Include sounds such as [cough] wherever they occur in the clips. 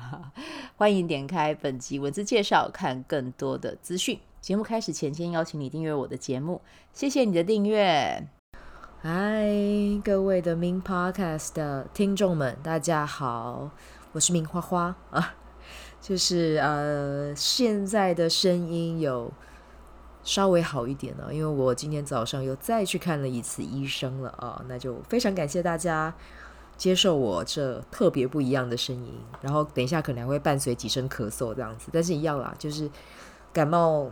[laughs] 欢迎点开本集文字介绍，看更多的资讯。节目开始前，先邀请你订阅我的节目，谢谢你的订阅。嗨，各位的 Min Podcast 的听众们，大家好，我是明花花啊，就是呃，现在的声音有稍微好一点了，因为我今天早上又再去看了一次医生了啊，那就非常感谢大家。接受我这特别不一样的声音，然后等一下可能还会伴随几声咳嗽这样子，但是一样啦，就是感冒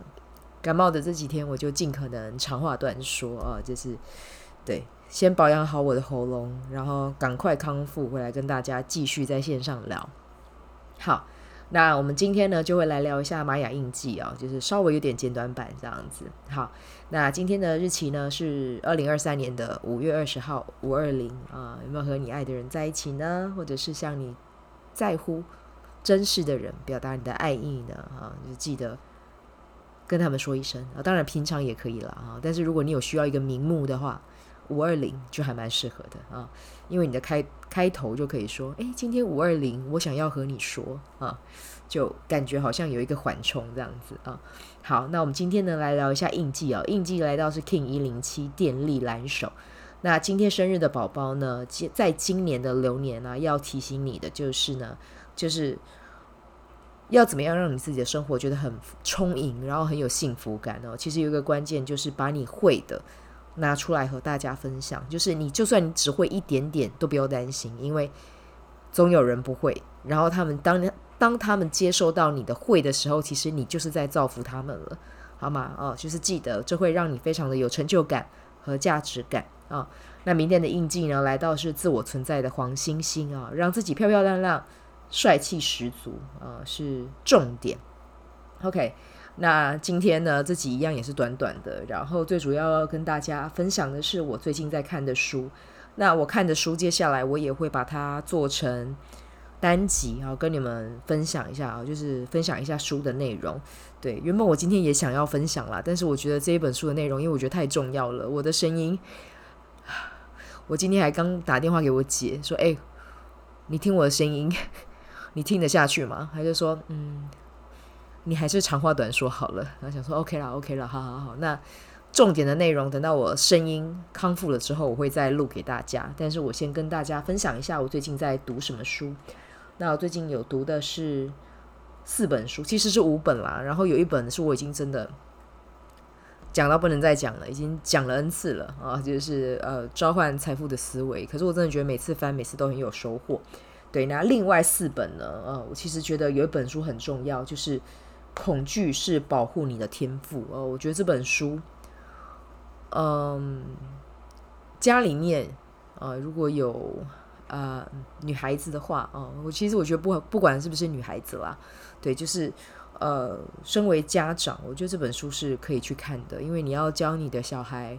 感冒的这几天，我就尽可能长话短说啊，就是对，先保养好我的喉咙，然后赶快康复回来跟大家继续在线上聊。好。那我们今天呢，就会来聊一下玛雅印记啊，就是稍微有点简短版这样子。好，那今天的日期呢是二零二三年的五月二十号，五二零啊，有没有和你爱的人在一起呢？或者是向你在乎、珍视的人表达你的爱意呢？啊，就记得跟他们说一声啊。当然平常也可以了啊，但是如果你有需要一个名目的话。五二零就还蛮适合的啊，因为你的开开头就可以说，哎，今天五二零，我想要和你说啊，就感觉好像有一个缓冲这样子啊。好，那我们今天呢来聊一下印记啊，印记来到是 King 一零七电力蓝手。那今天生日的宝宝呢，在今年的流年呢，要提醒你的就是呢，就是要怎么样让你自己的生活觉得很充盈，然后很有幸福感哦。其实有一个关键就是把你会的。拿出来和大家分享，就是你就算你只会一点点，都不要担心，因为总有人不会。然后他们当当他们接受到你的会的时候，其实你就是在造福他们了，好吗？哦，就是记得这会让你非常的有成就感和价值感啊、那明天的印记呢，来到是自我存在的黄星星啊，让自己漂漂亮亮、帅气十足啊、是重点。OK。那今天呢，这集一样也是短短的，然后最主要要跟大家分享的是我最近在看的书。那我看的书，接下来我也会把它做成单集，然后跟你们分享一下啊，就是分享一下书的内容。对，原本我今天也想要分享啦，但是我觉得这一本书的内容，因为我觉得太重要了，我的声音，我今天还刚打电话给我姐说：“哎，你听我的声音，[laughs] 你听得下去吗？”她就说：“嗯。”你还是长话短说好了，然后想说 OK 了，OK 了，好好好。那重点的内容等到我声音康复了之后，我会再录给大家。但是我先跟大家分享一下我最近在读什么书。那我最近有读的是四本书，其实是五本啦。然后有一本是我已经真的讲到不能再讲了，已经讲了 N 次了啊，就是呃召唤财富的思维。可是我真的觉得每次翻，每次都很有收获。对，那另外四本呢？呃，我其实觉得有一本书很重要，就是。恐惧是保护你的天赋哦，我觉得这本书，嗯，家里面啊、呃，如果有、呃、女孩子的话啊，我、其实我觉得不不管是不是女孩子啦，对，就是呃，身为家长，我觉得这本书是可以去看的，因为你要教你的小孩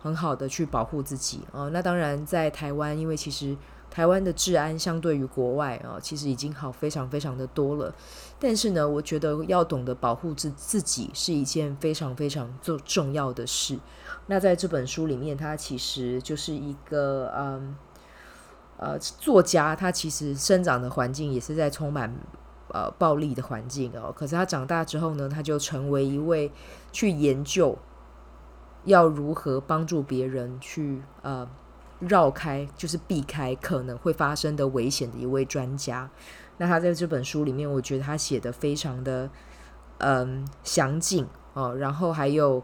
很好的去保护自己啊、呃。那当然，在台湾，因为其实。台湾的治安相对于国外啊，其实已经好非常非常的多了。但是呢，我觉得要懂得保护自自己是一件非常非常重重要的事。那在这本书里面，他其实就是一个嗯呃作家，他其实生长的环境也是在充满呃暴力的环境哦。可是他长大之后呢，他就成为一位去研究要如何帮助别人去呃。绕开就是避开可能会发生的危险的一位专家。那他在这本书里面，我觉得他写的非常的嗯详尽哦，然后还有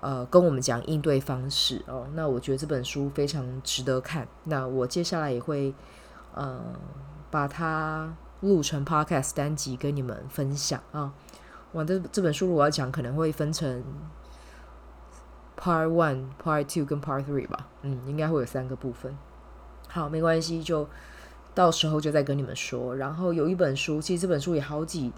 呃跟我们讲应对方式哦。那我觉得这本书非常值得看。那我接下来也会呃把它录成 podcast 单集跟你们分享啊。我这这本书如果要讲，可能会分成。Part One、Part Two 跟 Part Three 吧，嗯，应该会有三个部分。好，没关系，就到时候就再跟你们说。然后有一本书，其实这本书也好几，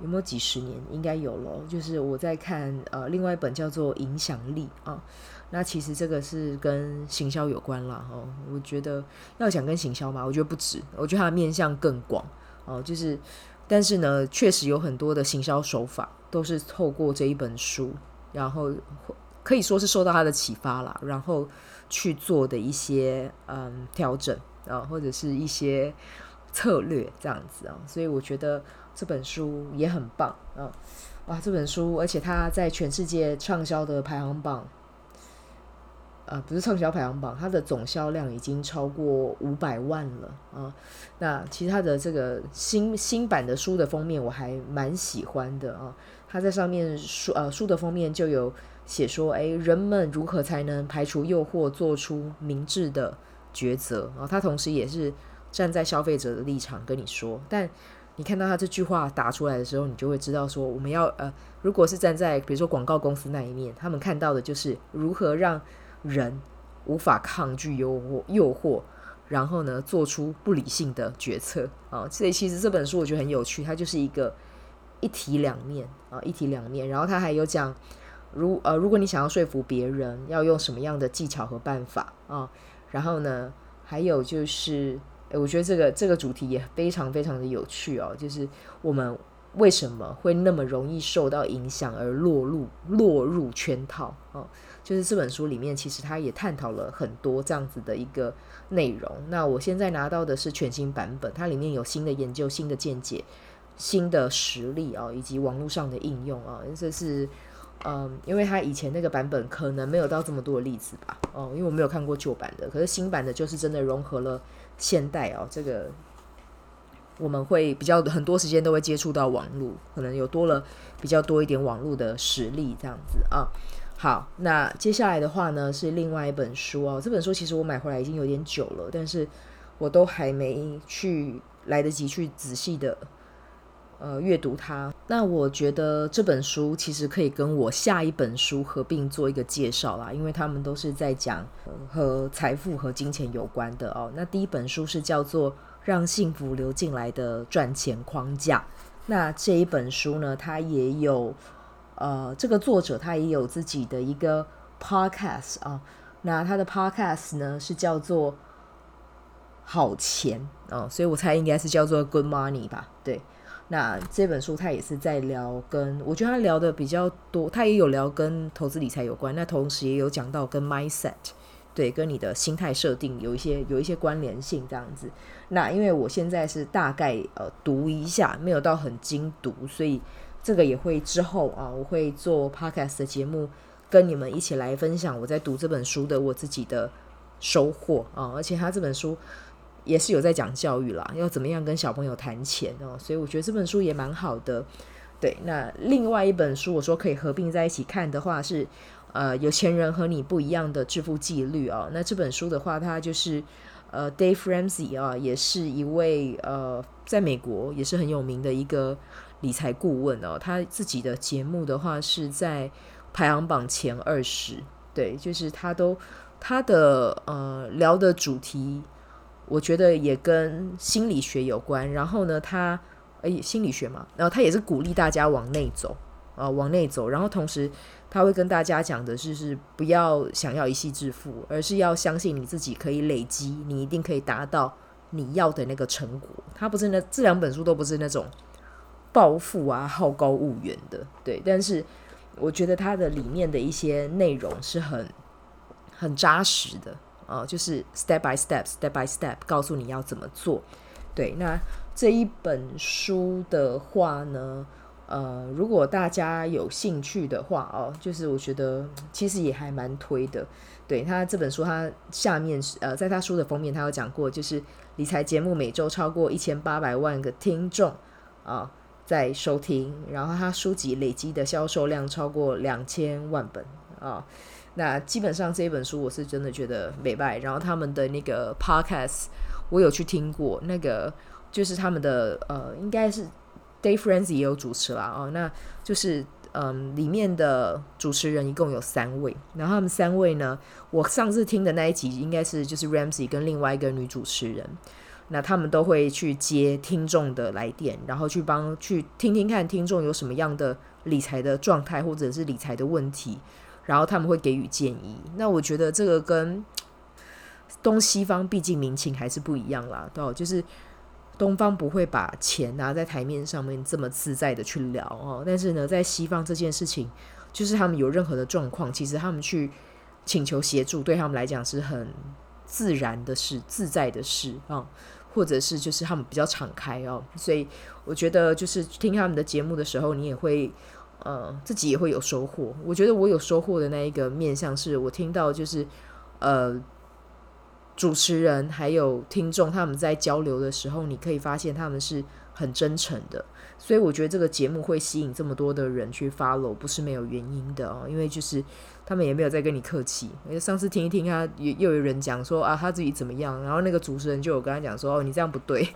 有没有几十年？应该有了。就是我在看呃，另外一本叫做《影响力》啊。那其实这个是跟行销有关啦。哦。我觉得要讲跟行销嘛，我觉得不止，我觉得它的面向更广哦。就是，但是呢，确实有很多的行销手法都是透过这一本书，然后可以说是受到他的启发啦，然后去做的一些嗯调整啊，或者是一些策略这样子啊。所以我觉得这本书也很棒啊。哇，这本书，而且它在全世界畅销的排行榜。呃，不是畅销排行榜，它的总销量已经超过五百万了啊！那其实它的这个新新版的书的封面我还蛮喜欢的啊。它在上面书呃书的封面就有写说，哎，人们如何才能排除诱惑，做出明智的抉择啊？他同时也是站在消费者的立场跟你说。但你看到他这句话打出来的时候，你就会知道说，我们要呃，如果是站在比如说广告公司那一面，他们看到的就是如何让人无法抗拒诱惑，诱惑，然后呢，做出不理性的决策啊。所以其实这本书我觉得很有趣，它就是一个一体两面啊，一体两面。然后他还有讲，如呃，如果你想要说服别人，要用什么样的技巧和办法啊？然后呢，还有就是，诶，我觉得这个这个主题也非常非常的有趣哦，就是我们为什么会那么容易受到影响而落入落入圈套啊？就是这本书里面，其实他也探讨了很多这样子的一个内容。那我现在拿到的是全新版本，它里面有新的研究、新的见解、新的实例啊，以及网络上的应用啊。这是嗯，因为他以前那个版本可能没有到这么多的例子吧。哦，因为我没有看过旧版的，可是新版的就是真的融合了现代哦。这个我们会比较很多时间都会接触到网络，可能有多了比较多一点网络的实力这样子啊。好，那接下来的话呢，是另外一本书哦。这本书其实我买回来已经有点久了，但是我都还没去来得及去仔细的呃阅读它。那我觉得这本书其实可以跟我下一本书合并做一个介绍啦，因为他们都是在讲呃和财富和金钱有关的哦。那第一本书是叫做《让幸福流进来的赚钱框架》，那这一本书呢，它也有。呃，这个作者他也有自己的一个 podcast 啊，那他的 podcast 呢是叫做好钱啊，所以我猜应该是叫做 Good Money 吧？对，那这本书他也是在聊跟，我觉得他聊的比较多，他也有聊跟投资理财有关，那同时也有讲到跟 mindset，对，跟你的心态设定有一些有一些关联性这样子。那因为我现在是大概呃读一下，没有到很精读，所以。这个也会之后啊，我会做 podcast 的节目，跟你们一起来分享我在读这本书的我自己的收获啊。而且他这本书也是有在讲教育啦，要怎么样跟小朋友谈钱哦，所以我觉得这本书也蛮好的。对，那另外一本书我说可以合并在一起看的话是呃，有钱人和你不一样的致富纪律哦。那这本书的话，它就是呃，Dave Ramsey 啊，也是一位呃，在美国也是很有名的一个。理财顾问哦，他自己的节目的话是在排行榜前二十，对，就是他都他的呃聊的主题，我觉得也跟心理学有关。然后呢，他诶心理学嘛，然后他也是鼓励大家往内走啊、往内走。然后同时他会跟大家讲的是，是不要想要一夕致富，而是要相信你自己可以累积，你一定可以达到你要的那个成果。他不是那这两本书都不是那种。暴富啊，好高骛远的，对，但是我觉得它的里面的一些内容是很很扎实的啊，就是 step by step，step by step，告诉你要怎么做。对，那这一本书的话呢，呃，如果大家有兴趣的话哦，就是我觉得其实也还蛮推的。对，他这本书，他下面呃，在他书的封面，他有讲过，就是理财节目每周超过一千八百万个听众啊。在收听，然后他书籍累积的销售量超过两千万本啊，那基本上这本书我是真的觉得美败。然后他们的那个 podcast 我有去听过，那个就是他们的呃，应该是 Dave Ramsey 也有主持啦哦，那就是嗯，里面的主持人一共有三位，然后他们三位呢，我上次听的那一集应该是就是 Ramsey 跟另外一个女主持人。那他们都会去接听众的来电，然后去帮去听听看听众有什么样的理财的状态或者是理财的问题，然后他们会给予建议。那我觉得这个跟东西方毕竟民情还是不一样啦，对，就是东方不会把钱拿在台面上面这么自在的去聊哦，但是呢，在西方这件事情，就是他们有任何的状况，其实他们去请求协助，对他们来讲是很自然的事、自在的事啊。或者是就是他们比较敞开哦，所以我觉得就是听他们的节目的时候，你也会呃自己也会有收获。我觉得我有收获的那一个面向是我听到就是呃主持人还有听众他们在交流的时候，你可以发现他们是很真诚的。所以我觉得这个节目会吸引这么多的人去 follow，不是没有原因的哦，因为就是。他们也没有在跟你客气。因为上次听一听，他又又有人讲说啊，他自己怎么样，然后那个主持人就有跟他讲说，哦，你这样不对，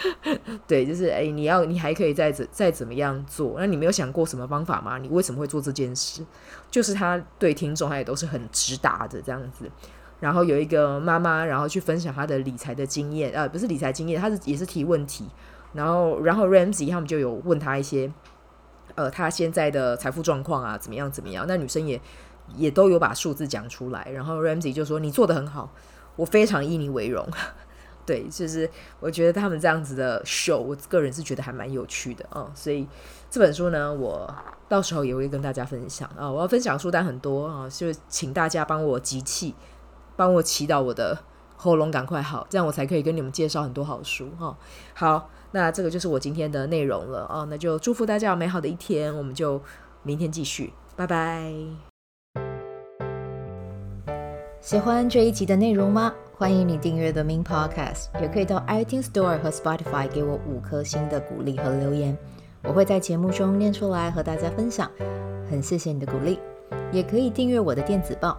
[laughs] 对，就是哎，你要你还可以再怎再怎么样做。那你没有想过什么方法吗？你为什么会做这件事？就是他对听众，他也都是很直达的这样子。然后有一个妈妈，然后去分享她的理财的经验，呃，不是理财经验，她是也是提问题。然后然后 Ramsey 他们就有问他一些，呃，他现在的财富状况啊，怎么样怎么样？那女生也。也都有把数字讲出来，然后 Ramsey 就说：“你做得很好，我非常以你为荣。[laughs] ”对，就是我觉得他们这样子的 show，我个人是觉得还蛮有趣的啊、所以这本书呢，我到时候也会跟大家分享啊、我要分享书单很多啊，就请大家帮我集气，帮我祈祷我的喉咙赶快好，这样我才可以跟你们介绍很多好书哈、好，那这个就是我今天的内容了啊、那就祝福大家有美好的一天，我们就明天继续，拜拜。喜欢这一集的内容吗？欢迎你订阅 The Min Podcast，也可以到 iTunes Store 和 Spotify 给我五颗星的鼓励和留言，我会在节目中念出来和大家分享。很谢谢你的鼓励，也可以订阅我的电子报，